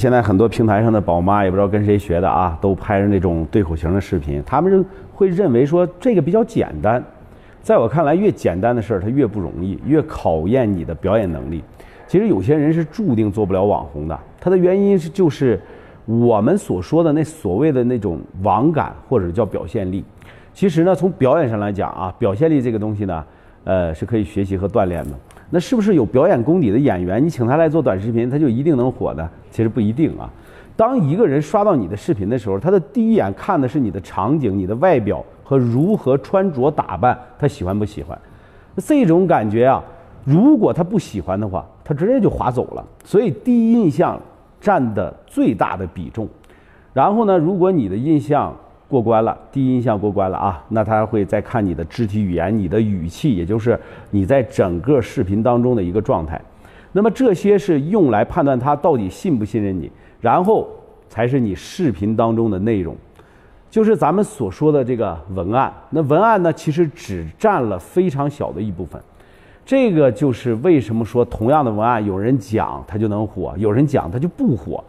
现在很多平台上的宝妈也不知道跟谁学的啊，都拍着那种对口型的视频，他们就会认为说这个比较简单。在我看来，越简单的事儿它越不容易，越考验你的表演能力。其实有些人是注定做不了网红的，他的原因是就是我们所说的那所谓的那种网感或者叫表现力。其实呢，从表演上来讲啊，表现力这个东西呢，呃，是可以学习和锻炼的。那是不是有表演功底的演员，你请他来做短视频，他就一定能火呢？其实不一定啊。当一个人刷到你的视频的时候，他的第一眼看的是你的场景、你的外表和如何穿着打扮，他喜欢不喜欢？这种感觉啊，如果他不喜欢的话，他直接就划走了。所以第一印象占的最大的比重。然后呢，如果你的印象过关了，第一印象过关了啊，那他会再看你的肢体语言、你的语气，也就是你在整个视频当中的一个状态。那么这些是用来判断他到底信不信任你。然后才是你视频当中的内容，就是咱们所说的这个文案。那文案呢，其实只占了非常小的一部分。这个就是为什么说同样的文案，有人讲它就能火，有人讲它就不火。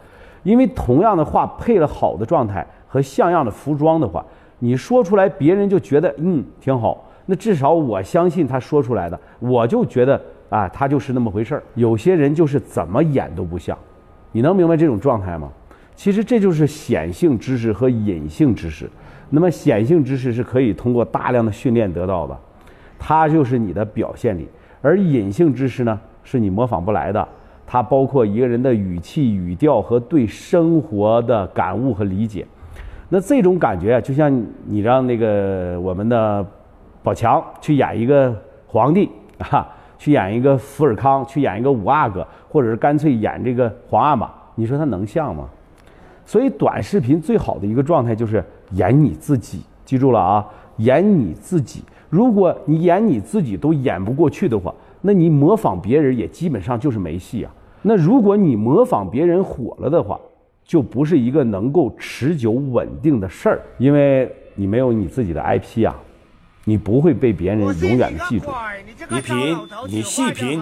因为同样的话配了好的状态和像样的服装的话，你说出来别人就觉得嗯挺好。那至少我相信他说出来的，我就觉得啊他就是那么回事儿。有些人就是怎么演都不像。你能明白这种状态吗？其实这就是显性知识和隐性知识。那么显性知识是可以通过大量的训练得到的，它就是你的表现力；而隐性知识呢，是你模仿不来的。它包括一个人的语气、语调和对生活的感悟和理解。那这种感觉啊，就像你让那个我们的宝强去演一个皇帝啊。去演一个福尔康，去演一个五阿哥，或者是干脆演这个皇阿玛，你说他能像吗？所以短视频最好的一个状态就是演你自己，记住了啊，演你自己。如果你演你自己都演不过去的话，那你模仿别人也基本上就是没戏啊。那如果你模仿别人火了的话，就不是一个能够持久稳定的事儿，因为你没有你自己的 IP 啊。你不会被别人永远的记住。你品，你细品，